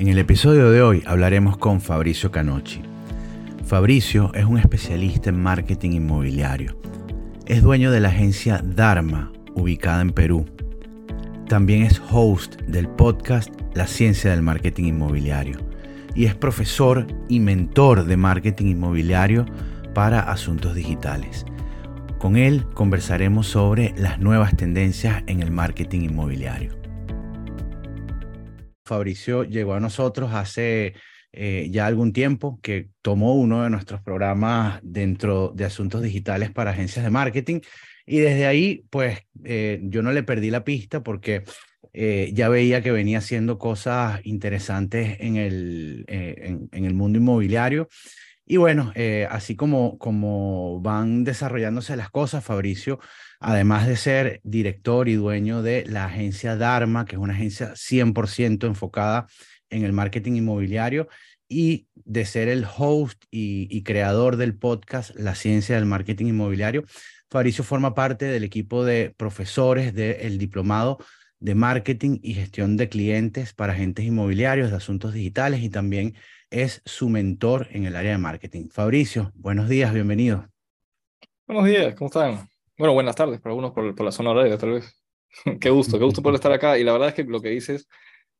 En el episodio de hoy hablaremos con Fabricio Canocci. Fabricio es un especialista en marketing inmobiliario. Es dueño de la agencia Dharma, ubicada en Perú. También es host del podcast La Ciencia del Marketing Inmobiliario y es profesor y mentor de marketing inmobiliario para asuntos digitales. Con él conversaremos sobre las nuevas tendencias en el marketing inmobiliario. Fabricio llegó a nosotros hace eh, ya algún tiempo, que tomó uno de nuestros programas dentro de asuntos digitales para agencias de marketing. Y desde ahí, pues eh, yo no le perdí la pista porque eh, ya veía que venía haciendo cosas interesantes en el, en, el mundo inmobiliario. Y bueno, así como, como van desarrollándose las cosas, Fabricio, además de ser director y dueño de la agencia Dharma, que es una agencia 100% enfocada en el marketing inmobiliario y de ser el host y, creador del podcast La Ciencia del Marketing Inmobiliario. Fabricio forma parte del equipo de profesores del diplomado de marketing y gestión de clientes para agentes inmobiliarios de asuntos digitales y también es su mentor en el área de marketing. Fabricio, buenos días, bienvenido. Buenos días, ¿cómo están? Bueno, buenas tardes para algunos por, por la zona horaria, tal vez. qué gusto, qué gusto poder estar acá. Y la verdad es que lo que dices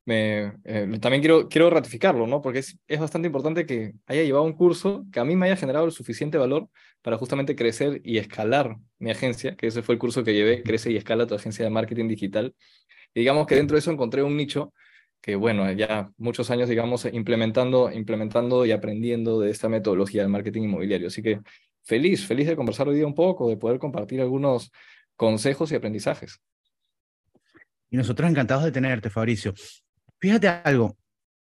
me, eh, también quiero, quiero ratificarlo, ¿no? Porque es, es, bastante importante que haya llevado un curso que a mí me haya generado el suficiente valor para justamente crecer y escalar mi agencia, que ese fue el curso que llevé, Crece y Escala tu agencia de marketing digital. Y digamos que dentro de eso encontré un nicho que, bueno, ya muchos años, digamos, implementando, implementando y aprendiendo de esta metodología del marketing inmobiliario. Así que feliz, feliz de conversar hoy día un poco, de poder compartir algunos consejos y aprendizajes. Y nosotros encantados de tenerte, Fabricio. Fíjate algo,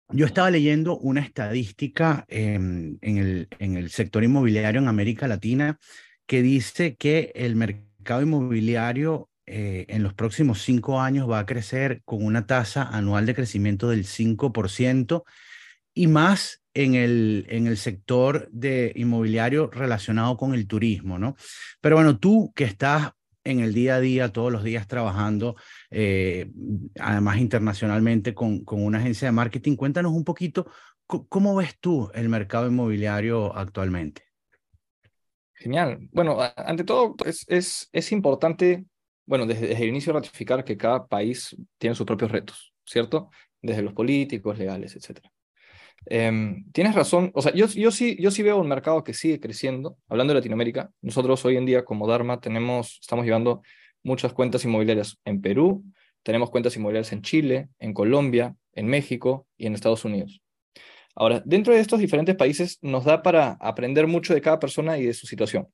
yo estaba leyendo una estadística en, el, en el sector inmobiliario en América Latina que dice que el mercado inmobiliario eh, en los próximos cinco años va a crecer con una tasa anual de crecimiento del 5% y más en el, en el sector de inmobiliario relacionado con el turismo, ¿no? Pero bueno, tú que estás en el día a día, todos los días trabajando, eh, además internacionalmente con, con, una agencia de marketing. Cuéntanos un poquito, ¿cómo ves tú el mercado inmobiliario actualmente? Genial. Bueno, ante todo, es, es, es importante, bueno, desde, el inicio ratificar que cada país tiene sus propios retos, ¿cierto? Desde los políticos, legales, etcétera. Em, tienes razón, o sea, yo, yo, sí, yo sí veo un mercado que sigue creciendo. Hablando de Latinoamérica, nosotros hoy en día como Dharma tenemos, estamos llevando muchas cuentas inmobiliarias en Perú, tenemos cuentas inmobiliarias en Chile, en Colombia, en México y en Estados Unidos. Ahora, dentro de estos diferentes países nos da para aprender mucho de cada persona y de su situación.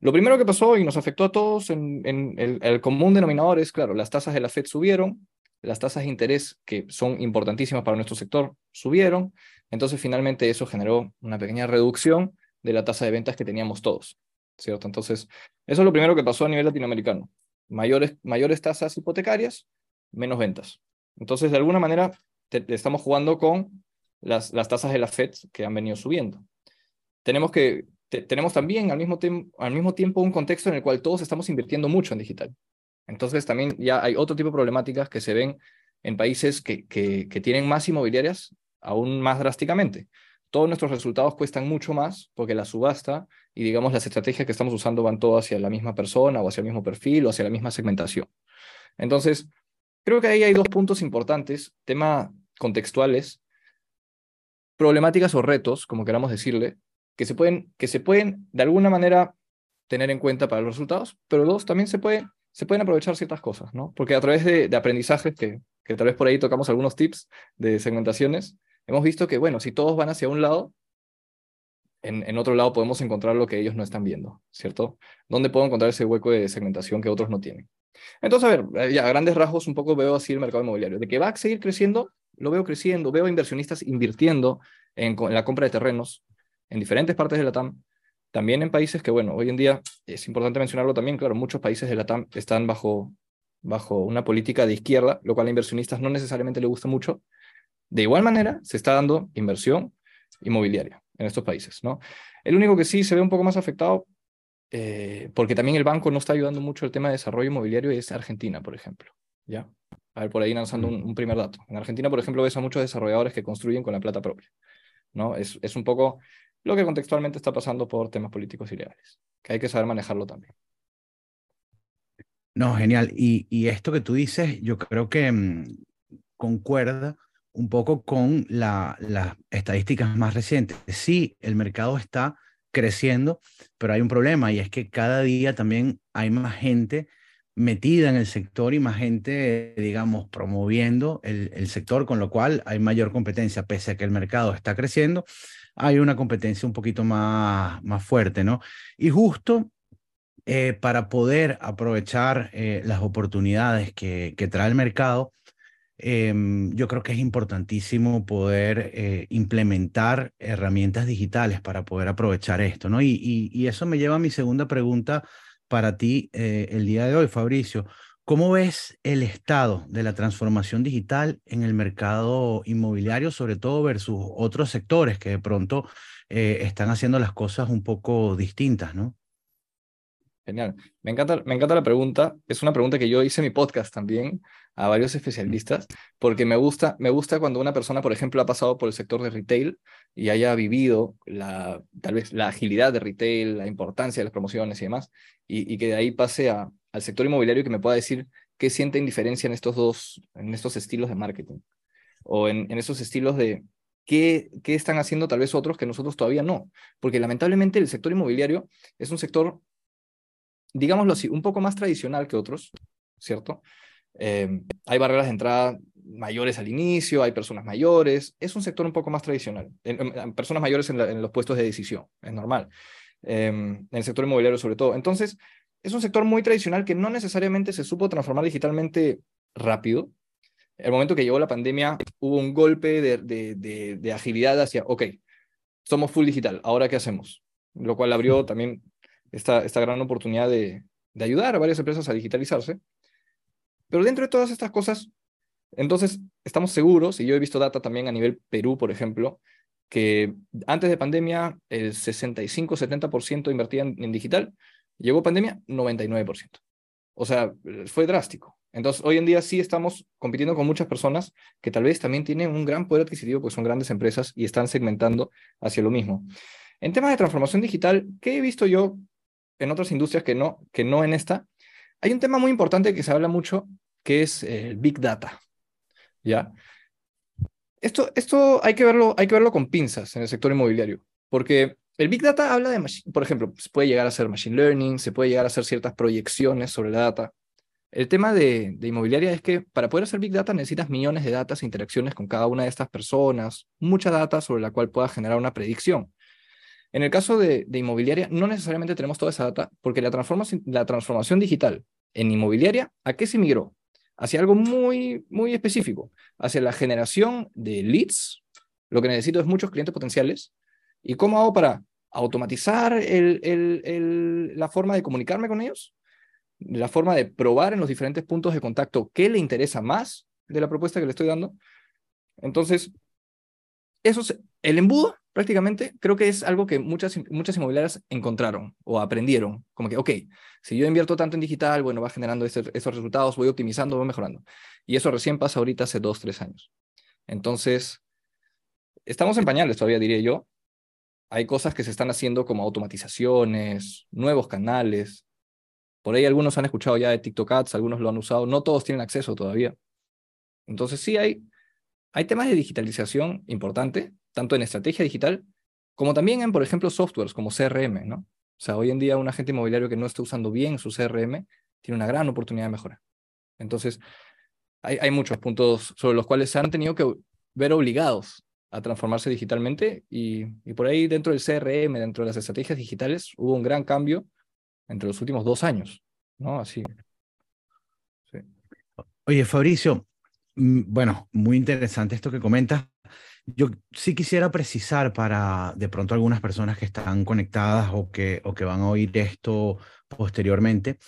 Lo primero que pasó y nos afectó a todos en, el, el, común denominador es, claro, las tasas de la Fed subieron, las tasas de interés, que son importantísimas para nuestro sector, subieron. Entonces, finalmente, eso generó una pequeña reducción de la tasa de ventas que teníamos todos. ¿cierto? Entonces, eso es lo primero que pasó a nivel latinoamericano. Mayores, mayores tasas hipotecarias, menos ventas. Entonces, de alguna manera, estamos jugando con las, las tasas de la FED que han venido subiendo. Tenemos, que, tenemos también al mismo, al mismo tiempo un contexto en el cual todos estamos invirtiendo mucho en digital. Entonces también ya hay otro tipo de problemáticas que se ven en países que, que, tienen más inmobiliarias aún más drásticamente. Todos nuestros resultados cuestan mucho más porque la subasta y digamos las estrategias que estamos usando van todo hacia la misma persona o hacia el mismo perfil o hacia la misma segmentación. Entonces, creo que ahí hay dos puntos importantes, temas contextuales, problemáticas o retos, como queramos decirle, que se pueden, que se pueden de alguna manera tener en cuenta para los resultados, pero dos, también se puede se pueden aprovechar ciertas cosas, ¿no? Porque a través de, de aprendizajes, que, que tal vez por ahí tocamos algunos tips de segmentaciones, hemos visto que, bueno, si todos van hacia un lado, en, otro lado podemos encontrar lo que ellos no están viendo, ¿cierto? ¿Dónde puedo encontrar ese hueco de segmentación que otros no tienen? Entonces, a ver, eh, ya a grandes rasgos un poco veo así el mercado inmobiliario. De que va a seguir creciendo, lo veo creciendo, veo inversionistas invirtiendo en, en la compra de terrenos en diferentes partes de la TAM, también en países que, bueno, hoy en día es importante mencionarlo también, claro, muchos países de la TAM están bajo, bajo una política de izquierda, lo cual a inversionistas no necesariamente le gusta mucho. De igual manera, se está dando inversión inmobiliaria en estos países, ¿no? El único que sí se ve un poco más afectado, eh, porque también el banco no está ayudando mucho el tema de desarrollo inmobiliario, es Argentina, por ejemplo, ¿ya? A ver, por ahí lanzando un, un, primer dato. En Argentina, por ejemplo, ves a muchos desarrolladores que construyen con la plata propia. ¿no? Es, es un poco lo que contextualmente está pasando por temas políticos y legales, que hay que saber manejarlo también. No, genial. Y, esto que tú dices, yo creo que mmm, concuerda un poco con la, las estadísticas más recientes. Sí, el mercado está creciendo, pero hay un problema y es que cada día también hay más gente metida en el sector y más gente, digamos, promoviendo el, sector, con lo cual hay mayor competencia, pese a que el mercado está creciendo, hay una competencia un poquito más, más fuerte, ¿no? Y justo eh, para poder aprovechar eh, las oportunidades que, trae el mercado, eh, yo creo que es importantísimo poder eh, implementar herramientas digitales para poder aprovechar esto, ¿no? Y, y, eso me lleva a mi segunda pregunta para ti el día de hoy, Fabricio. ¿Cómo ves el estado de la transformación digital en el mercado inmobiliario, sobre todo versus otros sectores que de pronto eh, están haciendo las cosas un poco distintas, ¿no? Genial. Me encanta, me encanta la pregunta. Es una pregunta que yo hice en mi podcast también a varios especialistas, porque me gusta, me gusta cuando una persona, por ejemplo, ha pasado por el sector de retail y haya vivido tal vez la agilidad de retail, la importancia de las promociones y demás, y que de ahí pase a, al sector inmobiliario que me pueda decir qué sienten diferencia en estos dos, en estos estilos de marketing, o en, en esos estilos de qué, qué están haciendo tal vez otros que nosotros todavía no, porque lamentablemente el sector inmobiliario es un sector digámoslo así, un poco más tradicional que otros, ¿cierto? Eh, hay barreras de entrada mayores al inicio, hay personas mayores, es un sector un poco más tradicional, en, personas mayores en, los puestos de decisión, es normal, eh, en el sector inmobiliario sobre todo. Entonces, es un sector muy tradicional que no necesariamente se supo transformar digitalmente rápido. El momento que llegó la pandemia, hubo un golpe de, de, de, de agilidad hacia, ok, somos full digital, ¿ahora qué hacemos? Lo cual abrió también esta, esta gran oportunidad de, de ayudar a varias empresas a digitalizarse. Pero dentro de todas estas cosas, entonces estamos seguros, y yo he visto data también a nivel Perú, por ejemplo, que antes de pandemia el 65-70% invertía en, en, digital, llegó pandemia 99%. O sea, fue drástico. Entonces, hoy en día sí estamos compitiendo con muchas personas que tal vez también tienen un gran poder adquisitivo, pues son grandes empresas y están segmentando hacia lo mismo. En temas de transformación digital, ¿qué he visto yo en otras industrias que no, que no en esta, hay un tema muy importante que se habla mucho, que es el Big Data. ¿Ya? Esto, esto hay, que verlo, hay que verlo con pinzas en el sector inmobiliario, porque el Big Data habla de, por ejemplo, se puede llegar a hacer Machine Learning, se puede llegar a hacer ciertas proyecciones sobre la data. El tema de, de inmobiliaria es que para poder hacer Big Data necesitas millones de datos e interacciones con cada una de estas personas, mucha data sobre la cual puedas generar una predicción. En el caso de, de, inmobiliaria, no necesariamente tenemos toda esa data, porque la transformación, la transformación digital en inmobiliaria, ¿a qué se migró? Hacia algo muy, muy específico, hacia la generación de leads. Lo que necesito es muchos clientes potenciales. ¿Y cómo hago para automatizar la forma de comunicarme con ellos? La forma de probar en los diferentes puntos de contacto qué le interesa más de la propuesta que le estoy dando. Entonces, eso es, el embudo prácticamente creo que es algo que muchas, muchas inmobiliarias encontraron o aprendieron. Como que, ok, si yo invierto tanto en digital, bueno, va generando ese, esos resultados, voy optimizando, voy mejorando. Y eso recién pasa ahorita hace dos, tres años. Entonces, estamos en pañales todavía, diría yo. Hay cosas que se están haciendo como automatizaciones, nuevos canales. Por ahí algunos han escuchado ya de TikTok Ads, algunos lo han usado, no todos tienen acceso todavía. Entonces sí hay, hay temas de digitalización importante, tanto en estrategia digital como también en, por ejemplo, softwares como CRM, ¿no? O sea, hoy en día un agente inmobiliario que no está usando bien su CRM tiene una gran oportunidad de mejora. Entonces, hay, hay muchos puntos sobre los cuales se han tenido que ver obligados a transformarse digitalmente y, y, por ahí dentro del CRM, dentro de las estrategias digitales, hubo un gran cambio entre los últimos dos años, ¿no? Así. Sí. Oye, Fabricio, bueno, muy interesante esto que comentas. Yo sí quisiera precisar para de pronto algunas personas que están conectadas o que, o que van a oír esto posteriormente.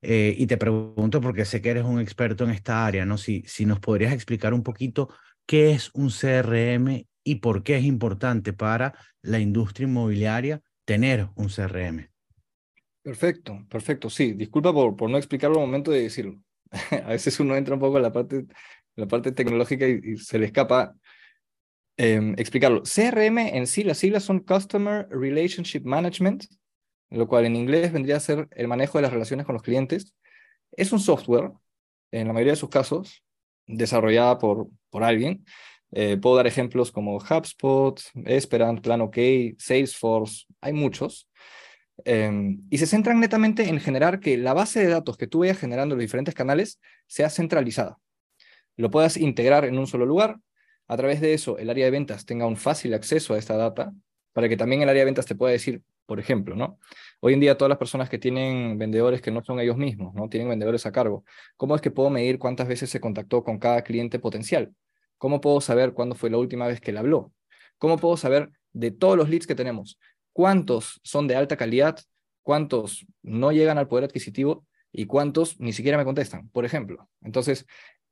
Eh, y te pregunto, porque sé que eres un experto en esta área, ¿no? Si, si nos podrías explicar un poquito qué es un CRM y por qué es importante para la industria inmobiliaria tener un CRM. Perfecto, perfecto. Sí, disculpa por, por no explicarlo al momento de decirlo. a veces uno entra un poco en la parte, la parte tecnológica y, se le escapa em, explicarlo. CRM en sí, las siglas son Customer Relationship Management, lo cual en inglés vendría a ser el manejo de las relaciones con los clientes. Es un software, en la mayoría de sus casos, desarrollada por, por alguien. Eh, puedo dar ejemplos como HubSpot, Esperant, PlanOK, Salesforce, hay muchos. Em, y se centran netamente en generar que la base de datos que tú vayas generando en los diferentes canales sea centralizada. Lo puedas integrar en un solo lugar. A través de eso, el área de ventas tenga un fácil acceso a esta data para que también el área de ventas te pueda decir, por ejemplo, ¿no? Hoy en día todas las personas que tienen vendedores que no son ellos mismos, ¿no? Tienen vendedores a cargo. ¿Cómo es que puedo medir cuántas veces se contactó con cada cliente potencial? ¿Cómo puedo saber cuándo fue la última vez que le habló? ¿Cómo puedo saber de todos los leads que tenemos? cuántos son de alta calidad, cuántos no llegan al poder adquisitivo y cuántos ni siquiera me contestan, por ejemplo. Entonces,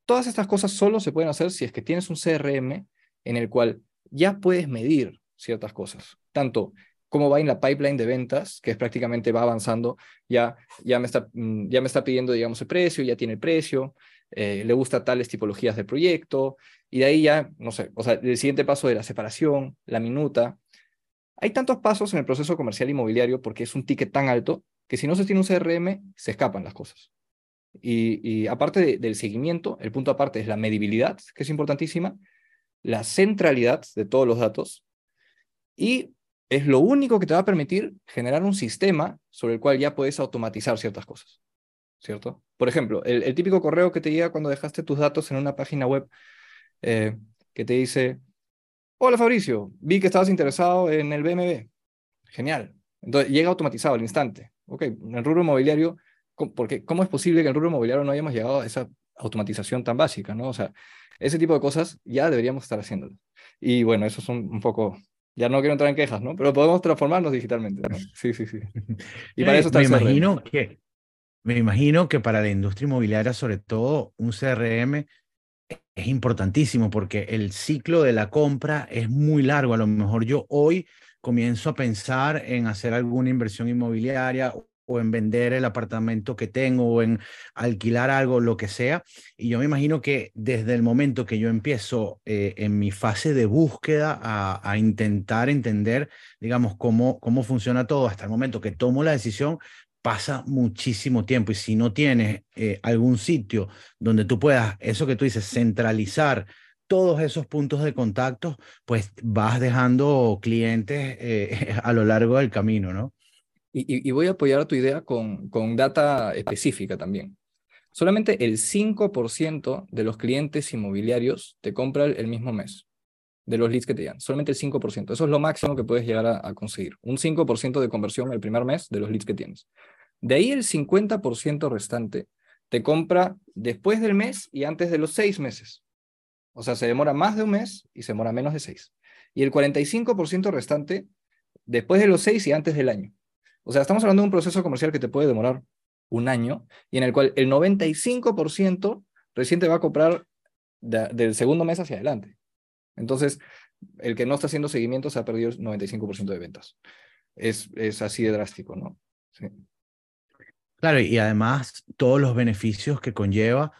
todas estas cosas solo se pueden hacer si es que tienes un CRM en el cual ya puedes medir ciertas cosas, tanto cómo va en la pipeline de ventas, que es prácticamente va avanzando, ya, ya, me, está, mm, ya me está pidiendo, digamos, el precio, ya tiene el precio, eh, le gusta tales tipologías de proyecto, y de ahí ya, no sé, o sea, el siguiente paso de la separación, la minuta, hay tantos pasos en el proceso comercial inmobiliario porque es un ticket tan alto que si no se tiene un CRM, se escapan las cosas. Y, aparte del seguimiento, el punto aparte es la medibilidad, que es importantísima, la centralidad de todos los datos, y es lo único que te va a permitir generar un sistema sobre el cual ya puedes automatizar ciertas cosas. ¿Cierto? Por ejemplo, el, típico correo que te llega cuando dejaste tus datos en una página web eh, que te dice, Hola Fabricio, vi que estabas interesado en el BMW. Genial. Entonces llega automatizado al instante. Ok, en el rubro inmobiliario, porque ¿cómo es posible que en el rubro inmobiliario no hayamos llegado a esa automatización tan básica? ¿no? O sea, ese tipo de cosas ya deberíamos estar haciéndolo. Y bueno, eso son un poco, ya no quiero entrar en quejas, ¿no? Pero podemos transformarnos digitalmente. Sí, sí, sí. Y para eso está me imagino que Me imagino que para la industria inmobiliaria, sobre todo, un CRM es importantísimo porque el ciclo de la compra es muy largo. A lo mejor yo hoy comienzo a pensar en hacer alguna inversión inmobiliaria o en vender el apartamento que tengo o en alquilar algo, lo que sea. Y yo me imagino que desde el momento que yo empiezo eh, en mi fase de búsqueda a, a, intentar entender, digamos, cómo, cómo funciona todo, hasta el momento que tomo la decisión, pasa muchísimo tiempo y si no tienes eh, algún sitio donde tú puedas, eso que tú dices, centralizar todos esos puntos de contacto, pues vas dejando clientes eh, a lo largo del camino, ¿no? Y, voy a apoyar tu idea con, con data específica también. Solamente el 5% de los clientes inmobiliarios te compran el mismo mes, de los leads que te dan. Solamente el 5%. Eso es lo máximo que puedes llegar a, a conseguir. Un 5% de conversión el primer mes de los leads que tienes. De ahí el 50% restante te compra después del mes y antes de los seis meses. O sea, se demora más de un mes y se demora menos de seis. Y el 45% restante después de los seis y antes del año. O sea, estamos hablando de un proceso comercial que te puede demorar un año y en el cual el 95% recién te va a comprar del segundo mes hacia adelante. Entonces, el que no está haciendo seguimiento se ha perdido el 95% de ventas. Es, es así de drástico, ¿no? Sí. Claro, y además todos los beneficios que conlleva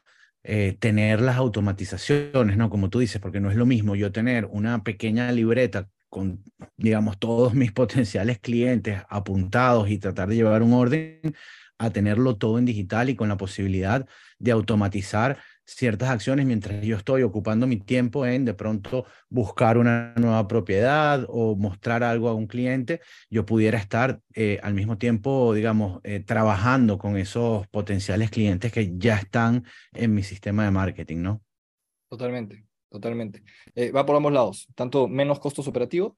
eh, tener las automatizaciones, ¿no? Como tú dices, porque no es lo mismo yo tener una pequeña libreta con, digamos, todos mis potenciales clientes apuntados y tratar de llevar un orden a tenerlo todo en digital y con la posibilidad de automatizar ciertas acciones mientras yo estoy ocupando mi tiempo en de pronto buscar una nueva propiedad o mostrar algo a un cliente, yo pudiera estar eh, al mismo tiempo, digamos, eh, trabajando con esos potenciales clientes que ya están en mi sistema de marketing, ¿no? Totalmente, totalmente. Eh, va por ambos lados, tanto menos costos operativos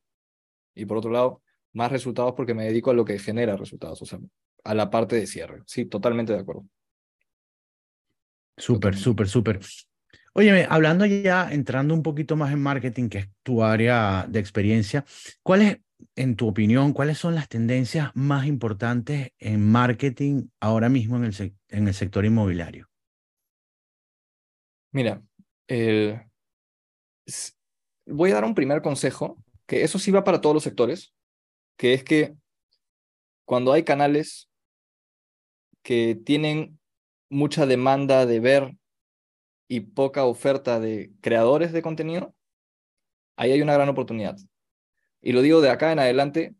y por otro lado, más resultados porque me dedico a lo que genera resultados, o sea, a la parte de cierre. Sí, totalmente de acuerdo. Súper, súper, súper. Óyeme, hablando ya, entrando un poquito más en marketing, que es tu área de experiencia, ¿cuáles, en tu opinión, cuáles son las tendencias más importantes en marketing ahora mismo en el, en el sector inmobiliario? Mira, voy a dar un primer consejo, que eso sí va para todos los sectores, que es que cuando hay canales que tienen mucha demanda de ver y poca oferta de creadores de contenido, ahí hay una gran oportunidad. Y lo digo de acá en adelante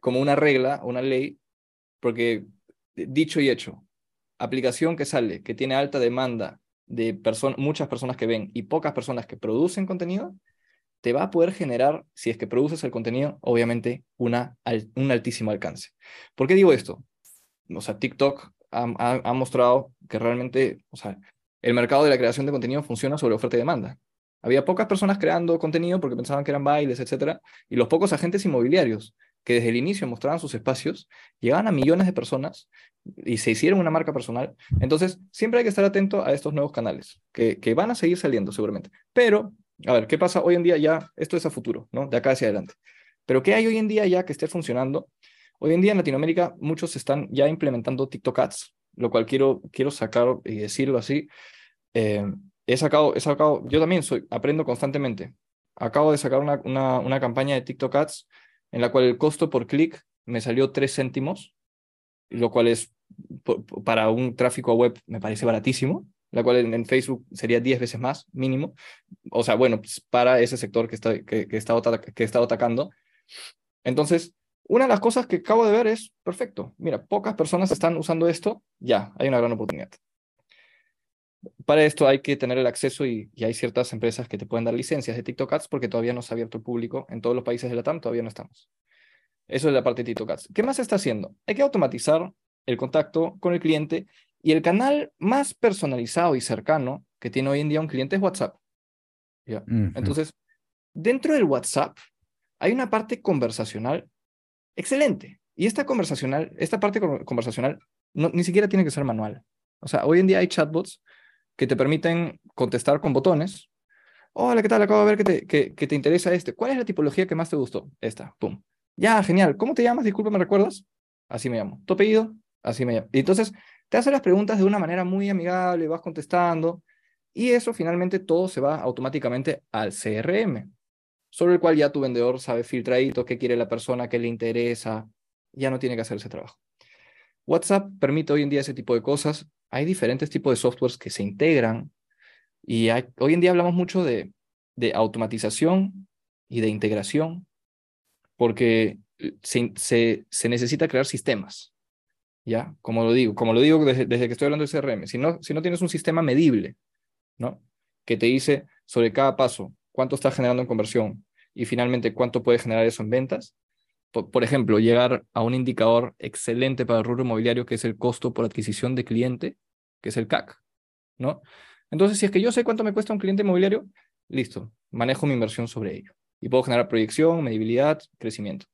como una regla, una ley, porque dicho y hecho, aplicación que sale, que tiene alta demanda de muchas personas que ven y pocas personas que producen contenido, te va a poder generar, si es que produces el contenido, obviamente una, un altísimo alcance. ¿Por qué digo esto? O sea, TikTok ha, mostrado que realmente, el mercado de la creación de contenido funciona sobre oferta y demanda. Había pocas personas creando contenido porque pensaban que eran bailes, etcétera, y los pocos agentes inmobiliarios que desde el inicio mostraban sus espacios, llegaban a millones de personas y se hicieron una marca personal. Entonces, siempre hay que estar atento a estos nuevos canales, que, que van a seguir saliendo seguramente. Pero, a ver, ¿qué pasa hoy en día ya? Esto es a futuro, ¿no? De acá hacia adelante. Pero ¿qué hay hoy en día ya que esté funcionando? Hoy en día en Latinoamérica muchos están ya implementando TikTok Ads, lo cual quiero, quiero sacar y decirlo así. Eh, he, sacado, he sacado, yo también soy, aprendo constantemente. Acabo de sacar una, una, una campaña de TikTok Ads en la cual el costo por clic me salió 3 céntimos, lo cual es para un tráfico web me parece baratísimo, la cual en, Facebook sería 10 veces más mínimo. O sea, bueno, pues, para ese sector que está, que, que, que está atacando. Entonces, una de las cosas que acabo de ver es, perfecto, mira, pocas personas están usando esto, ya, hay una gran oportunidad. Para esto hay que tener el acceso y, hay ciertas empresas que te pueden dar licencias de TikTok Ads porque todavía no se ha abierto el público. En todos los países de la TAM todavía no estamos. Eso es la parte de TikTok Ads. ¿Qué más se está haciendo? Hay que automatizar el contacto con el cliente y el canal más personalizado y cercano que tiene hoy en día un cliente es WhatsApp. ¿Ya? Entonces, dentro del WhatsApp hay una parte conversacional excelente. Y esta conversacional, esta parte conversacional ni siquiera tiene que ser manual. O sea, hoy en día hay chatbots que te permiten contestar con botones. Hola, ¿qué tal? Acabo de ver que te, que te interesa este. ¿Cuál es la tipología que más te gustó? Esta, pum. Ya, genial. ¿Cómo te llamas? Disculpa, ¿me recuerdas? Así me llamo. ¿Tu apellido? Así me llamo. Y entonces te hace las preguntas de una manera muy amigable, vas contestando, y eso finalmente todo se va automáticamente al CRM, sobre el cual ya tu vendedor sabe filtradito qué quiere la persona, qué le interesa, ya no tiene que hacer ese trabajo. WhatsApp permite hoy en día ese tipo de cosas hay diferentes tipos de softwares que se integran y hoy en día hablamos mucho de, de automatización y de integración porque se, se, necesita crear sistemas. ¿Ya? Como lo digo, como lo digo desde, que estoy hablando de CRM, si no, si no tienes un sistema medible, ¿no? Que te dice sobre cada paso cuánto estás generando en conversión y finalmente cuánto puede generar eso en ventas, por, ejemplo, llegar a un indicador excelente para el rubro inmobiliario que es el costo por adquisición de cliente, que es el CAC, ¿no? Entonces, si es que yo sé cuánto me cuesta un cliente inmobiliario, listo, manejo mi inversión sobre ello y puedo generar proyección, medibilidad, crecimiento.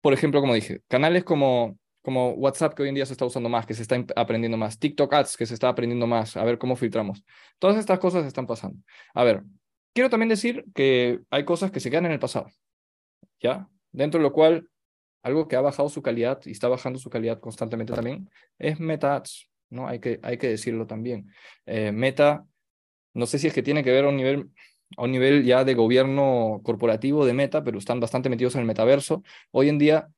Por ejemplo, como dije, canales como, como WhatsApp que hoy en día se está usando más, que se está aprendiendo más, TikTok Ads que se está aprendiendo más, a ver cómo filtramos. Todas estas cosas están pasando. A ver, quiero también decir que hay cosas que se quedan en el pasado. ¿ya? Dentro de lo cual, algo que ha bajado su calidad y está bajando su calidad constantemente también es Meta ¿no? Hay que, hay que decirlo también. Eh, Meta, no sé si es que tiene que ver a un nivel a un nivel ya de gobierno corporativo de Meta, pero están bastante metidos en el metaverso. Hoy en día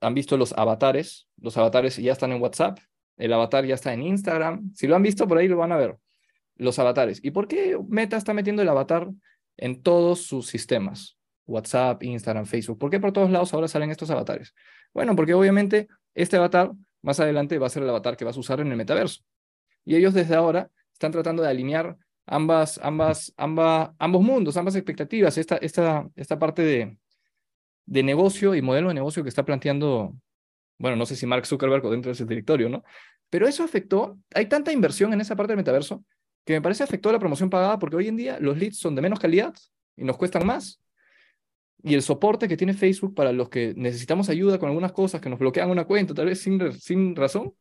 han visto los avatares, los avatares ya están en WhatsApp, el avatar ya está en Instagram, si lo han visto por ahí lo van a ver, los avatares. ¿Y por qué Meta está metiendo el avatar en todos sus sistemas? WhatsApp, Instagram, Facebook. ¿Por qué por todos lados ahora salen estos avatares? Bueno, porque obviamente este avatar más adelante va a ser el avatar que vas a usar en el metaverso. Y ellos desde ahora están tratando de alinear ambas, ambas, ambas, ambos mundos, ambas expectativas, esta, esta, esta parte de, de negocio y modelo de negocio que está planteando, bueno, no sé si Mark Zuckerberg o dentro de ese directorio, ¿no? Pero eso afectó, hay tanta inversión en esa parte del metaverso que me parece afectó la promoción pagada porque hoy en día los leads son de menos calidad y nos cuestan más y el soporte que tiene Facebook para los que necesitamos ayuda con algunas cosas, que nos bloquean una cuenta, tal vez sin, sin razón,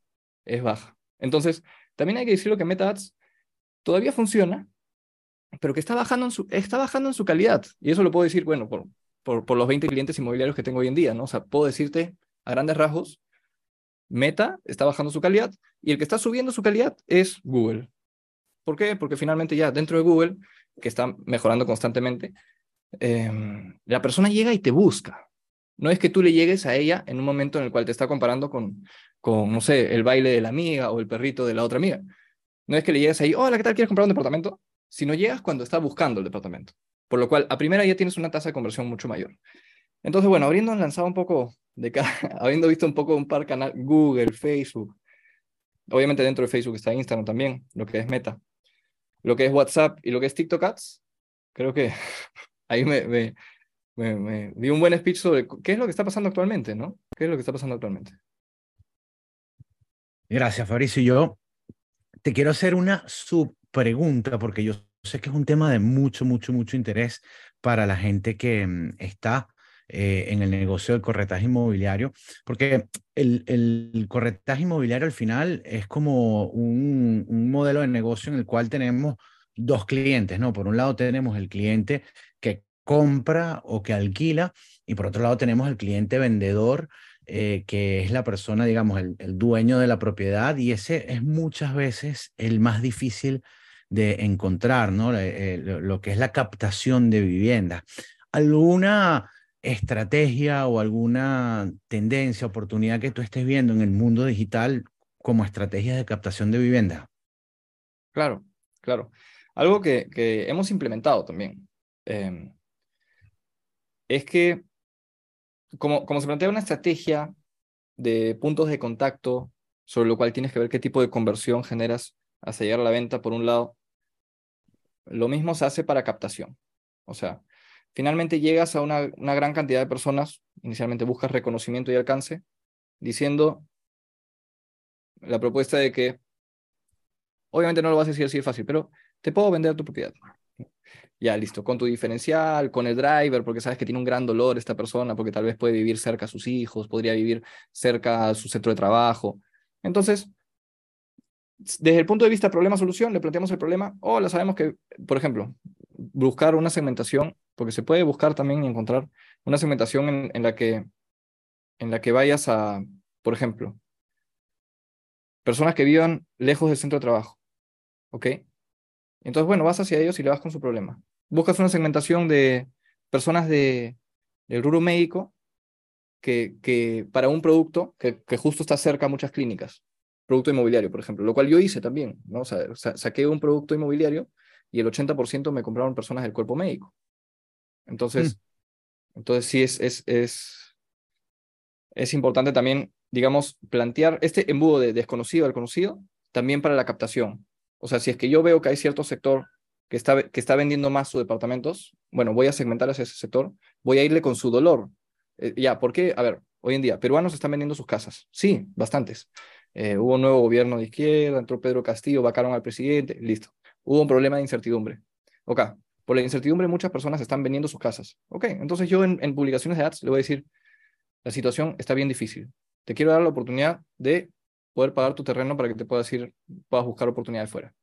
es baja. Entonces, también hay que decirlo que MetaAds todavía funciona, pero que está bajando en su, está bajando en su calidad. Y eso lo puedo decir, bueno, por, por, por los 20 clientes inmobiliarios que tengo hoy en día, ¿no? O sea, puedo decirte a grandes rasgos, Meta está bajando su calidad y el que está subiendo su calidad es Google. ¿Por qué? Porque finalmente ya dentro de Google, que está mejorando constantemente, Em, la persona llega y te busca. No es que tú le llegues a ella en un momento en el cual te está comparando con, con, no sé, el baile de la amiga o el perrito de la otra amiga. No es que le llegues ahí, hola, ¿qué tal? ¿Quieres comprar un departamento? Sino llegas cuando está buscando el departamento. Por lo cual, a primera ya tienes una tasa de conversión mucho mayor. Entonces, bueno, habiendo lanzado un poco de habiendo visto un poco un par canal, Google, Facebook, obviamente dentro de Facebook está Instagram también, lo que es Meta, lo que es WhatsApp y lo que es TikTok Ads, creo que ahí me, di un buen speech sobre qué es lo que está pasando actualmente, ¿no? ¿Qué es lo que está pasando actualmente? Gracias, Fabricio. Yo te quiero hacer una subpregunta porque yo sé que es un tema de mucho, mucho, mucho interés para la gente que mm, está eh, en el negocio del corretaje inmobiliario, porque el, el, corretaje inmobiliario al final es como un, un modelo de negocio en el cual tenemos dos clientes, ¿no? Por un lado tenemos el cliente que compra o que alquila y por otro lado tenemos el cliente vendedor eh, que es la persona, digamos, el, dueño de la propiedad y ese es muchas veces el más difícil de encontrar, ¿no? Eh, lo, que es la captación de vivienda. ¿Alguna estrategia o alguna tendencia, oportunidad que tú estés viendo en el mundo digital como estrategia de captación de vivienda? Claro, claro. Algo que, que hemos implementado también em, es que como, como se plantea una estrategia de puntos de contacto sobre lo cual tienes que ver qué tipo de conversión generas hacia llegar a la venta, por un lado, lo mismo se hace para captación. O sea, finalmente llegas a una, gran cantidad de personas, inicialmente buscas reconocimiento y alcance, diciendo la propuesta de que, obviamente no lo vas a decir así de fácil, pero te puedo vender tu propiedad. Ya, listo, con tu diferencial, con el driver, porque sabes que tiene un gran dolor esta persona, porque tal vez puede vivir cerca a sus hijos, podría vivir cerca a su centro de trabajo. Entonces, desde el punto de vista problema-solución, le planteamos el problema, o la sabemos que, por ejemplo, buscar una segmentación, porque se puede buscar también y encontrar una segmentación en, en la, que, en la que vayas a, por ejemplo, personas que vivan lejos del centro de trabajo, ¿ok? Entonces, bueno, vas hacia ellos y le vas con su problema. Buscas una segmentación de personas de, del rubro médico que, que para un producto que, que, justo está cerca a muchas clínicas, producto inmobiliario, por ejemplo, lo cual yo hice también, ¿no? O saqué un producto inmobiliario y el 80% me compraron personas del cuerpo médico. Entonces, mm. entonces sí es, es, es, es importante también, digamos, plantear este embudo de desconocido al conocido también para la captación. O sea, si es que yo veo que hay cierto sector que está, que está vendiendo más sus departamentos, bueno, voy a segmentar hacia ese sector, voy a irle con su dolor. Eh, ya, ¿por qué? A ver, hoy en día, peruanos están vendiendo sus casas. Sí, bastantes. Eh, hubo un nuevo gobierno de izquierda, entró Pedro Castillo, vacaron al presidente, listo. Hubo un problema de incertidumbre. Ok, por la incertidumbre muchas personas están vendiendo sus casas. Ok, entonces yo en, en publicaciones de ads le voy a decir, la situación está bien difícil. Te quiero dar la oportunidad de poder pagar tu terreno para que te puedas ir, puedas buscar oportunidades fuera.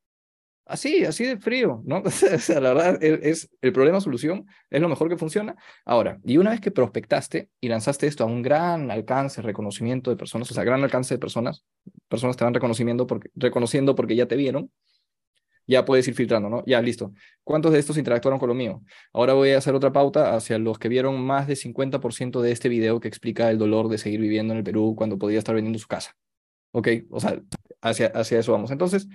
Así, así de frío, ¿no? la verdad e, es, el problema-solución, es lo mejor que funciona. Ahora, y una vez que prospectaste y lanzaste esto a un gran alcance, reconocimiento de personas, o sea, gran alcance de personas, personas te van reconociendo porque, reconociendo porque ya te vieron, ya puedes ir filtrando, ¿no? Ya, listo. ¿Cuántos de estos interactuaron con lo mío? Ahora voy a hacer otra pauta hacia los que vieron más de 50% de este video que explica el dolor de seguir viviendo en el Perú cuando podía estar vendiendo su casa. ¿Ok? O sea, hacia, hacia eso vamos. Entonces,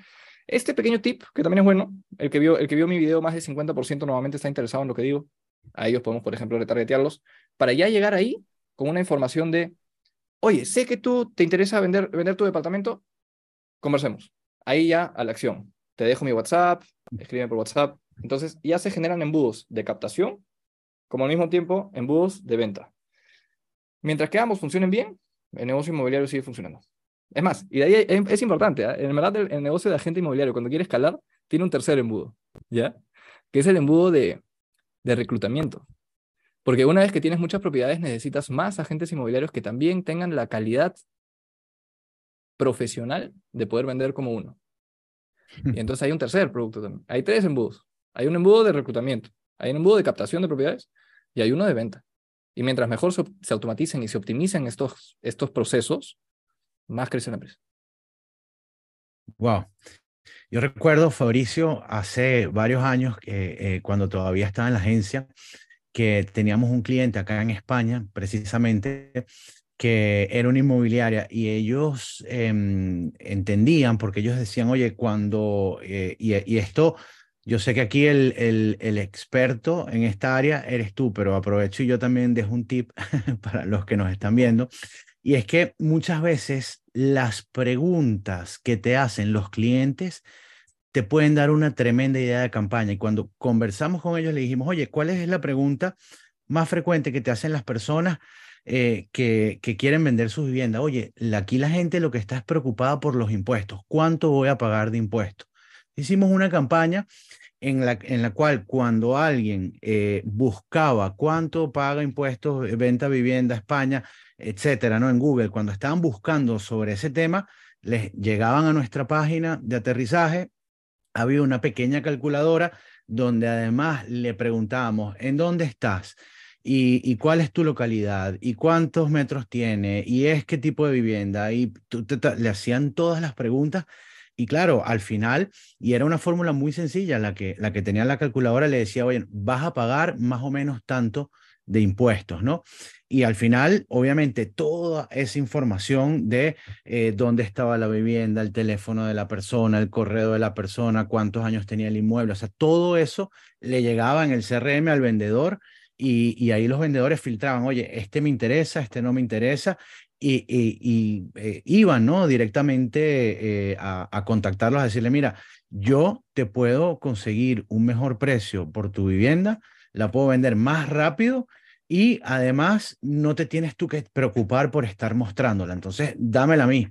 este pequeño tip, que también es bueno, el que vio, el que vio mi video más del 50% normalmente está interesado en lo que digo. A ellos podemos, por ejemplo, retargetearlos para ya llegar ahí con una información de, oye, sé que tú te interesa vender, vender tu departamento, conversemos. Ahí ya a la acción. Te dejo mi WhatsApp, escribe por WhatsApp. Entonces ya se generan embudos de captación, como al mismo tiempo embudos de venta. Mientras que ambos funcionen bien, el negocio inmobiliario sigue funcionando. Es más, y de ahí es, importante, ¿eh? en verdad el, negocio de agente inmobiliario, cuando quiere escalar, tiene un tercer embudo, ¿ya? Que es el embudo de, de reclutamiento. Porque una vez que tienes muchas propiedades, necesitas más agentes inmobiliarios que también tengan la calidad profesional de poder vender como uno. Y entonces hay un tercer producto también. Hay tres embudos. Hay un embudo de reclutamiento, hay un embudo de captación de propiedades y hay uno de venta. Y mientras mejor se, se automaticen y se optimicen estos, estos procesos, más crece la empresa. Wow. Yo recuerdo, Fabricio, hace varios años, eh, cuando todavía estaba en la agencia, que teníamos un cliente acá en España, precisamente, que era una inmobiliaria y ellos em, entendían, porque ellos decían, oye, cuando, eh, y, esto, yo sé que aquí el, el, el, experto en esta área eres tú, pero aprovecho y yo también dejo un tip para los que nos están viendo, y es que muchas veces las preguntas que te hacen los clientes te pueden dar una tremenda idea de campaña. Y cuando conversamos con ellos, le dijimos, oye, ¿cuál es la pregunta más frecuente que te hacen las personas eh, que, quieren vender sus viviendas? Oye, aquí la gente lo que está es preocupada por los impuestos. ¿Cuánto voy a pagar de impuestos? Hicimos una campaña en la, en la cual cuando alguien eh, buscaba cuánto paga impuestos, eh, venta vivienda, España, etcétera, ¿no? En Google, cuando estaban buscando sobre ese tema, les llegaban a nuestra página de aterrizaje, había una pequeña calculadora donde además le preguntábamos, ¿en dónde estás? Y, cuál es tu localidad, y cuántos metros tiene, y es qué tipo de vivienda, y le hacían todas las preguntas. Y claro, al final, y era una fórmula muy sencilla, la que, la que tenía la calculadora le decía, oye, vas a pagar más o menos tanto de impuestos, ¿no? Y al final, obviamente, toda esa información de eh, dónde estaba la vivienda, el teléfono de la persona, el correo de la persona, cuántos años tenía el inmueble, o sea, todo eso le llegaba en el CRM al vendedor y, ahí los vendedores filtraban, oye, este me interesa, este no me interesa, y, eh, iban, ¿no? Directamente eh, a, contactarlos, a decirle, mira, yo te puedo conseguir un mejor precio por tu vivienda la puedo vender más rápido y además no te tienes tú que preocupar por estar mostrándola. Entonces, dámela a mí.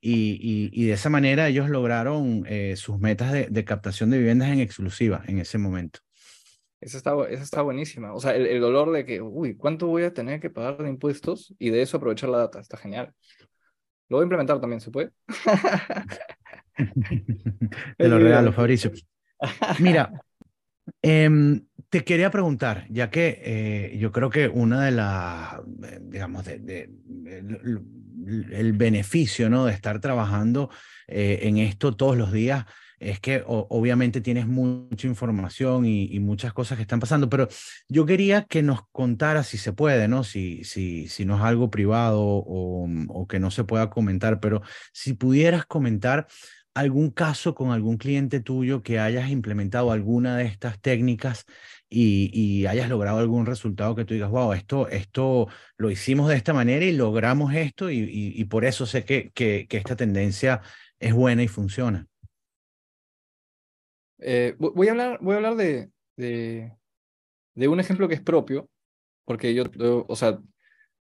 Y, de esa manera ellos lograron eh, sus metas de, captación de viviendas en exclusiva en ese momento. Esa está, esa está buenísima. O sea, el, dolor de que, uy, ¿cuánto voy a tener que pagar de impuestos? Y de eso aprovechar la data. Está genial. Lo voy a implementar también, ¿se puede? Te lo regalo, Fabricio. Mira, eh, te quería preguntar, ya que eh, yo creo que una de las, eh, digamos, de, el, beneficio ¿no? de estar trabajando eh, en esto todos los días es que obviamente tienes mucha información y, muchas cosas que están pasando, pero yo quería que nos contara si se puede, ¿no? Si, si, si no es algo privado o, que no se pueda comentar, pero si pudieras comentar algún caso con algún cliente tuyo que hayas implementado alguna de estas técnicas y, hayas logrado algún resultado que tú digas, wow, esto, esto lo hicimos de esta manera y logramos esto y, por eso sé que, que, esta tendencia es buena y funciona. Eh, voy a hablar, voy a hablar de, de, un ejemplo que es propio, porque yo, o sea,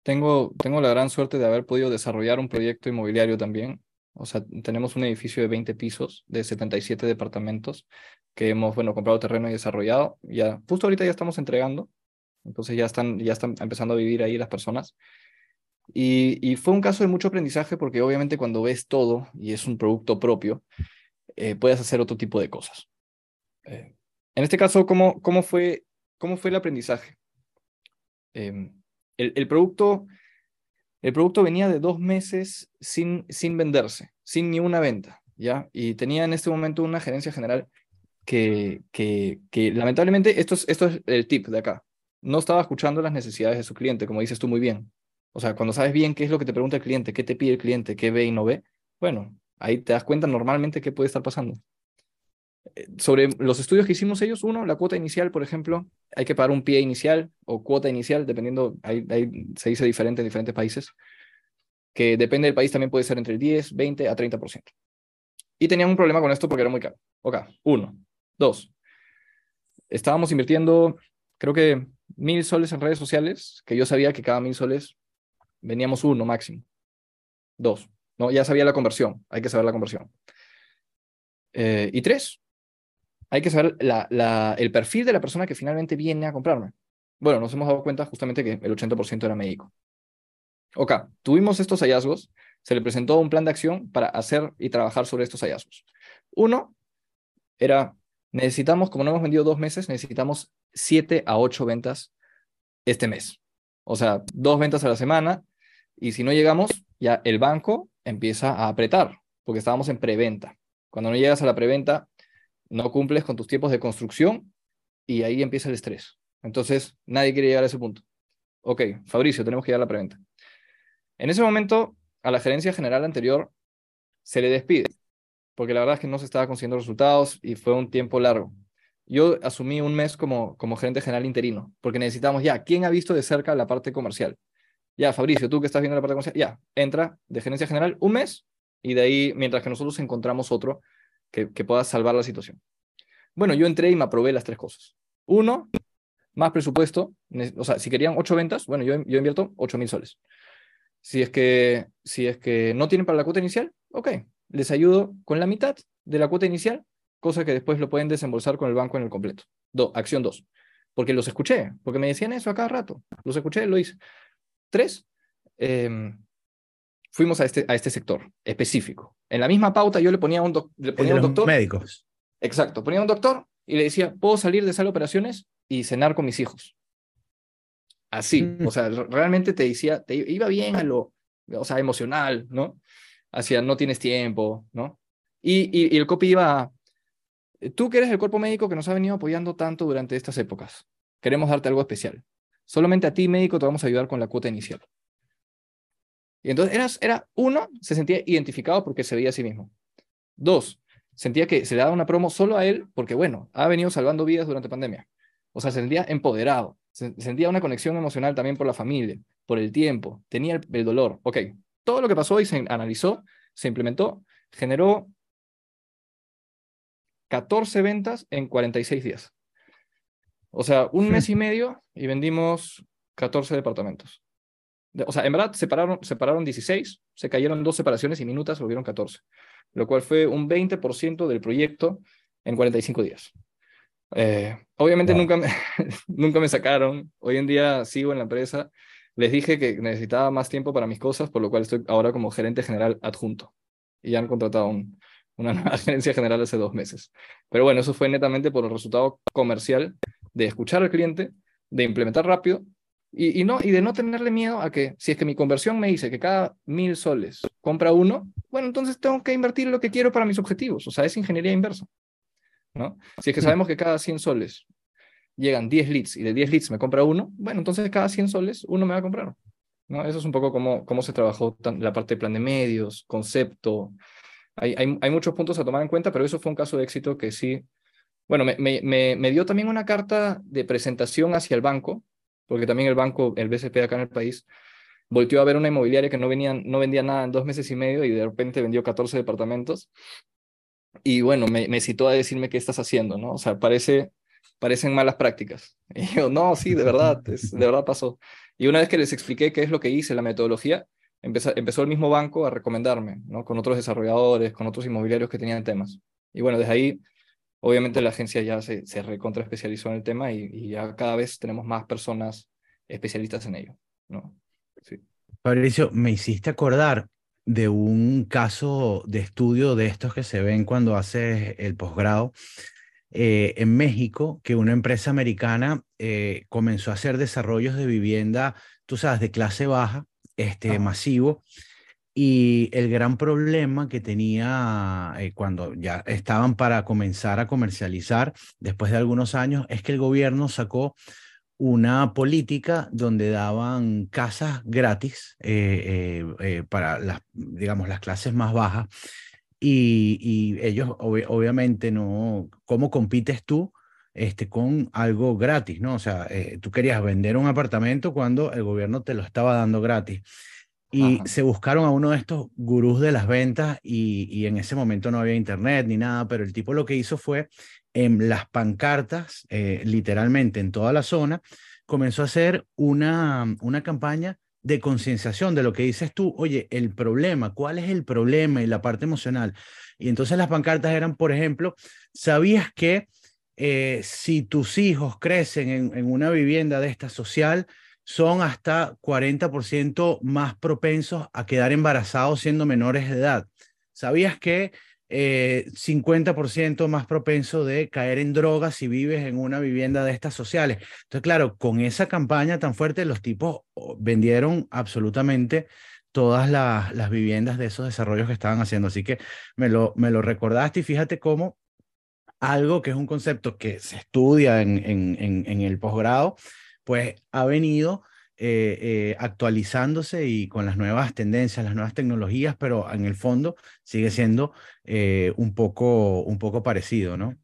tengo, tengo la gran suerte de haber podido desarrollar un proyecto inmobiliario también o sea, tenemos un edificio de 20 pisos, de 77 departamentos, que hemos, bueno, comprado terreno y desarrollado. Ya, justo ahorita ya estamos entregando, entonces ya están, ya están empezando a vivir ahí las personas. Y, y fue un caso de mucho aprendizaje porque obviamente cuando ves todo y es un producto propio, eh, puedes hacer otro tipo de cosas. Eh, en este caso, ¿cómo, cómo, fue, cómo fue el aprendizaje? El, el producto el producto venía de dos meses sin, sin venderse, sin ni una venta, ¿ya? Y tenía en este momento una gerencia general que, que, que lamentablemente, esto es, esto es el tip de acá, no estaba escuchando las necesidades de su cliente, como dices tú muy bien. O sea, cuando sabes bien qué es lo que te pregunta el cliente, qué te pide el cliente, qué ve y no ve, bueno, ahí te das cuenta normalmente qué puede estar pasando. Sobre los estudios que hicimos ellos, uno, la cuota inicial, por ejemplo, hay que pagar un pie inicial o cuota inicial, dependiendo, ahí, se dice diferente en diferentes países, que depende del país también puede ser entre el 10, 20 a 30%. Y tenían un problema con esto porque era muy caro. Ok, uno. Dos, estábamos invirtiendo, creo que mil soles en redes sociales, que yo sabía que cada mil soles veníamos uno máximo. Dos, ¿no? Ya sabía la conversión, hay que saber la conversión. Eh, y tres, hay que saber el perfil de la persona que finalmente viene a comprarme. Bueno, nos hemos dado cuenta justamente que el 80% era médico. Ok, tuvimos estos hallazgos, se le presentó un plan de acción para hacer y trabajar sobre estos hallazgos. Uno era, necesitamos, como no hemos vendido dos meses, necesitamos siete a ocho ventas este mes. O sea, dos ventas a la semana, y si no llegamos, ya el banco empieza a apretar, porque estábamos en preventa. Cuando no llegas a la preventa, no cumples con tus tiempos de construcción y ahí empieza el estrés. Entonces, nadie quiere llegar a ese punto. Ok, Fabricio, tenemos que ir a la preventa. En ese momento, a la gerencia general anterior se le despide, porque la verdad es que no se estaba consiguiendo resultados y fue un tiempo largo. Yo asumí un mes como, como gerente general interino, porque necesitamos ya, ¿quién ha visto de cerca la parte comercial? Ya, Fabricio, tú que estás viendo la parte comercial, ya, entra de gerencia general un mes y de ahí, mientras que nosotros encontramos otro que, que pueda salvar la situación. Bueno, yo entré y me aprobé las tres cosas. Uno, más presupuesto. O sea, si querían ocho ventas, bueno, yo, yo invierto ocho mil soles. Si es, que, si es que no tienen para la cuota inicial, ok, les ayudo con la mitad de la cuota inicial, cosa que después lo pueden desembolsar con el banco en el completo. Do, acción dos. Porque los escuché, porque me decían eso a cada rato. Los escuché, lo hice. Tres, em, fuimos a este, a este sector específico. En la misma pauta yo le ponía un, le ponía un doctor. Médicos. Exacto, ponía un doctor y le decía, ¿puedo salir de sala de operaciones y cenar con mis hijos? Así, mm. o sea, realmente te decía, te iba bien a lo, o sea, emocional, ¿no? Hacia no tienes tiempo, ¿no? Y, y, el copy iba, tú que eres el cuerpo médico que nos ha venido apoyando tanto durante estas épocas, queremos darte algo especial. Solamente a ti, médico, te vamos a ayudar con la cuota inicial. Y entonces era, era uno, se sentía identificado porque se veía a sí mismo. Dos, sentía que se le daba una promo solo a él porque, bueno, ha venido salvando vidas durante pandemia. O sea, se sentía empoderado, sentía una conexión emocional también por la familia, por el tiempo, tenía el, dolor. Ok, todo lo que pasó y se analizó, se implementó, generó 14 ventas en 46 días. O sea, un mes y medio y vendimos 14 departamentos. O sea, en verdad separaron, separaron 16, se cayeron dos separaciones y minutas, volvieron 14 lo cual fue un 20% del proyecto en 45 días. Eh, obviamente nunca, me, nunca me sacaron, hoy en día sigo en la empresa, les dije que necesitaba más tiempo para mis cosas, por lo cual estoy ahora como gerente general adjunto y ya han contratado una nueva gerencia general hace dos meses. Pero bueno, eso fue netamente por el resultado comercial de escuchar al cliente, de implementar rápido y, no, y de no tenerle miedo a que si es que mi conversión me dice que cada mil soles compra uno, bueno, entonces tengo que invertir lo que quiero para mis objetivos. O sea, es ingeniería inversa. ¿no? Si es que sabemos que cada 100 soles llegan 10 leads y de 10 leads me compra uno, bueno, entonces cada 100 soles uno me va a comprar. ¿no? Eso es un poco cómo, cómo se trabajó la parte de plan de medios, concepto. Hay, hay, hay, muchos puntos a tomar en cuenta, pero eso fue un caso de éxito que sí. Bueno, me, me, me dio también una carta de presentación hacia el banco, porque también el banco, el BCP acá en el país, volteó a ver una inmobiliaria que no, venían, no vendía nada en dos meses y medio y de repente vendió 14 departamentos. Y bueno, me, me citó a decirme qué estás haciendo, ¿no? O sea, parece, parecen malas prácticas. Y yo, no, sí, de verdad, es, de verdad pasó. Y una vez que les expliqué qué es lo que hice, la metodología, empezó, empezó el mismo banco a recomendarme, ¿no? Con otros desarrolladores, con otros inmobiliarios que tenían temas. Y bueno, desde ahí obviamente la agencia ya se, se recontra especializó en el tema y, ya cada vez tenemos más personas especialistas en ello. ¿no? Sí. Fabricio, me hiciste acordar de un caso de estudio de estos que se ven cuando haces el posgrado eh, en México, que una empresa americana eh, comenzó a hacer desarrollos de vivienda, tú sabes, de clase baja, este, masivo, y el gran problema que tenía eh, cuando ya estaban para comenzar a comercializar después de algunos años es que el gobierno sacó una política donde daban casas gratis eh, eh, para las, digamos, las clases más bajas. Y, ellos obviamente no, ¿cómo compites tú? Este, con algo gratis, ¿no? O sea, tú querías vender un apartamento cuando el gobierno te lo estaba dando gratis. Y se buscaron a uno de estos gurús de las ventas y, en ese momento no había internet ni nada, pero el tipo lo que hizo fue en las pancartas, eh, literalmente en toda la zona, comenzó a hacer una, una campaña de concienciación de lo que dices tú, oye, el problema, ¿cuál es el problema y la parte emocional? Y entonces las pancartas eran, por ejemplo, ¿sabías que eh, si tus hijos crecen en, en una vivienda de esta social, son hasta 40% más propensos a quedar embarazados siendo menores de edad. ¿Sabías que 50% eh, más propenso de caer en drogas si vives en una vivienda de estas sociales? Entonces, claro, con esa campaña tan fuerte, los tipos oh, vendieron absolutamente todas las, las viviendas de esos desarrollos que estaban haciendo. Así que me lo, me lo recordaste y fíjate cómo algo que es un concepto que se estudia en, en, en, en el posgrado, pues ha venido eh, eh, actualizándose y con las nuevas tendencias, las nuevas tecnologías, pero en el fondo sigue siendo eh, un, poco, un poco parecido, ¿no?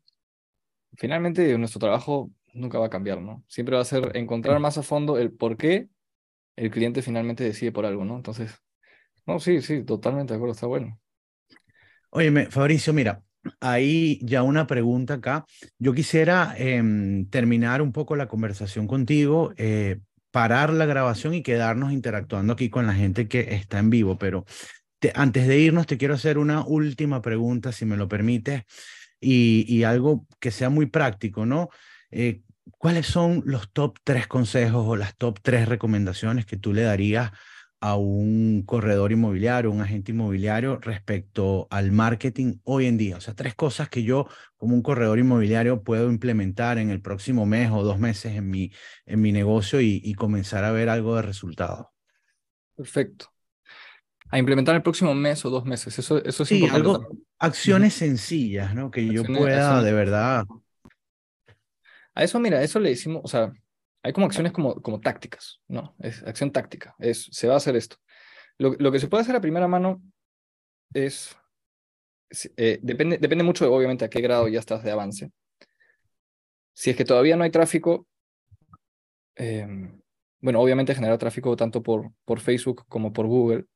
Finalmente, nuestro trabajo nunca va a cambiar, ¿no? Siempre va a ser encontrar más a fondo el por qué el cliente finalmente decide por algo, ¿no? Entonces, no, sí, sí, totalmente de acuerdo, está bueno. Oye, Fabricio, mira, hay ya una pregunta acá. Yo quisiera em, terminar un poco la conversación contigo parar la grabación y quedarnos interactuando aquí con la gente que está en vivo. Pero antes de irnos, te quiero hacer una última pregunta, si me lo permites, y, algo que sea muy práctico, ¿no? Eh, ¿Cuáles son los top tres consejos o las top tres recomendaciones que tú le darías a un corredor inmobiliario, un agente inmobiliario respecto al marketing hoy en día? O sea, tres cosas que yo como un corredor inmobiliario puedo implementar en el próximo mes o dos meses en mi, en mi negocio y, comenzar a ver algo de resultado. Perfecto. A implementar el próximo mes o dos meses, eso, eso es sí, Algo, acciones sencillas, ¿no? Que yo pueda de verdad. A eso, mira, eso le decimos, o sea, hay como acciones como, como tácticas, ¿no? Es acción táctica, es, se va a hacer esto. Lo, que se puede hacer a primera mano es, eh, depende, depende mucho, obviamente, a qué grado ya estás de avance. Si es que todavía no hay tráfico, em, bueno, obviamente generar tráfico tanto por, por Facebook como por Google,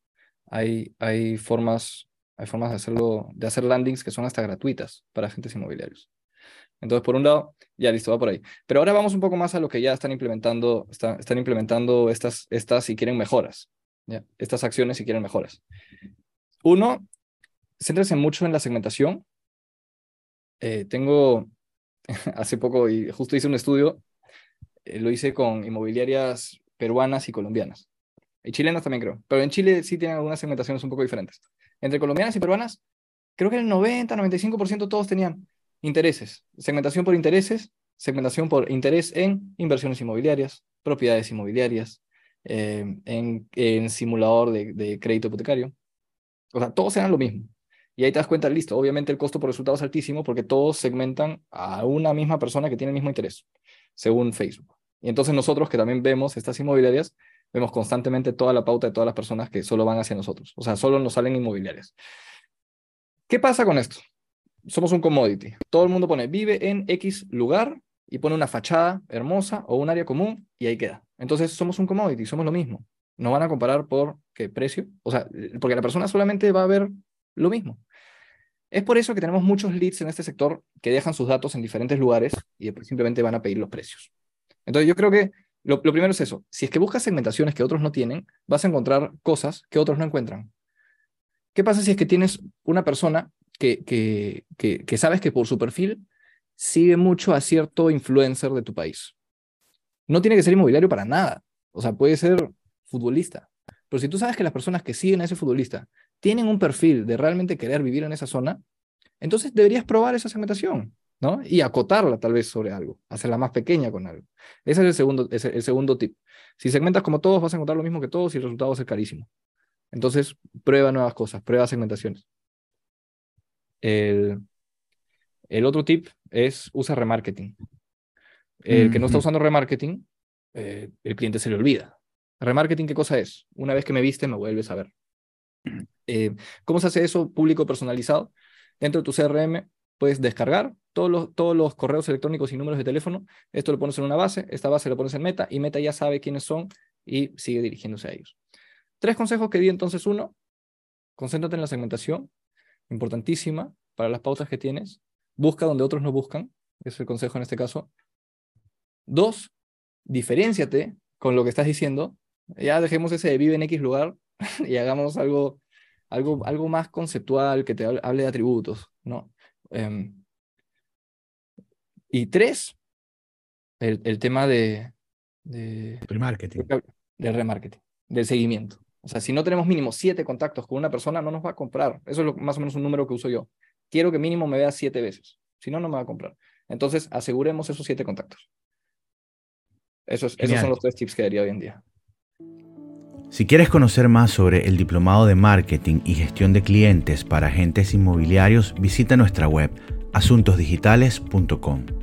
hay, hay, formas, hay formas de, hacerlo, de hacer landings que son hasta gratuitas para agentes inmobiliarios. Entonces, por un lado, ya listo, va por ahí. Pero ahora vamos un poco más a lo que ya están implementando, están implementando estas, estas si quieren mejoras, ¿ya? estas acciones si quieren mejoras. Uno, céntrense mucho en la segmentación. Eh, tengo, hace poco, y justo hice un estudio, eh, lo hice con inmobiliarias peruanas y colombianas. Y chilenas también creo, pero en Chile sí tienen algunas segmentaciones un poco diferentes. Entre colombianas y peruanas, creo que el 90-95% todos tenían Intereses. Segmentación por intereses, segmentación por interés en inversiones inmobiliarias, propiedades inmobiliarias, eh, en, en, simulador de, de, crédito hipotecario. O sea, todos eran lo mismo. Y ahí te das cuenta, listo, obviamente el costo por resultado es altísimo porque todos segmentan a una misma persona que tiene el mismo interés, según Facebook. Y entonces nosotros que también vemos estas inmobiliarias, vemos constantemente toda la pauta de todas las personas que solo van hacia nosotros. O sea, solo nos salen inmobiliarias. ¿Qué pasa con esto? Somos un commodity. Todo el mundo pone vive en X lugar y pone una fachada hermosa o un área común y ahí queda. Entonces somos un commodity, somos lo mismo. No van a comparar por qué precio, o sea, porque la persona solamente va a ver lo mismo. Es por eso que tenemos muchos leads en este sector que dejan sus datos en diferentes lugares y simplemente van a pedir los precios. Entonces yo creo que lo, lo primero es eso. Si es que buscas segmentaciones que otros no tienen, vas a encontrar cosas que otros no encuentran. ¿Qué pasa si es que tienes una persona que, que, que, sabes que por su perfil sigue mucho a cierto influencer de tu país. No tiene que ser inmobiliario para nada. O sea, puede ser futbolista. Pero si tú sabes que las personas que siguen a ese futbolista tienen un perfil de realmente querer vivir en esa zona, entonces deberías probar esa segmentación, ¿no? Y acotarla tal vez sobre algo, hacerla más pequeña con algo. Ese es el segundo, es el segundo tip. Si segmentas como todos, vas a encontrar lo mismo que todos y el resultado va a ser carísimo. Entonces, prueba nuevas cosas, prueba segmentaciones. El, el otro tip es usa remarketing. El que no está usando remarketing, eh, el cliente se le olvida. Remarketing, ¿qué cosa es? Una vez que me viste, me vuelves a ver. Eh, ¿Cómo se hace eso público personalizado? Dentro de tu CRM puedes descargar todos los, todos los correos electrónicos y números de teléfono. Esto lo pones en una base, esta base lo pones en Meta y Meta ya sabe quiénes son y sigue dirigiéndose a ellos. Tres consejos que di entonces. Uno, concéntrate en la segmentación importantísima para las pautas que tienes. Busca donde otros no buscan, es el consejo en este caso. Dos, diferenciate con lo que estás diciendo. Ya dejemos ese de vive en X lugar y hagamos algo, algo, algo más conceptual que te hable de atributos, ¿no? Em, y tres, el, el tema de, de remarketing. Del remarketing, del seguimiento. O sea, si no tenemos mínimo siete contactos con una persona, no nos va a comprar. Eso es lo, más o menos un número que uso yo. Quiero que mínimo me vea siete veces. Si no, no me va a comprar. Entonces, aseguremos esos siete contactos. Esos, esos son los tres tips que daría hoy en día. Si quieres conocer más sobre el diplomado de marketing y gestión de clientes para agentes inmobiliarios, visita nuestra web asuntosdigitales.com.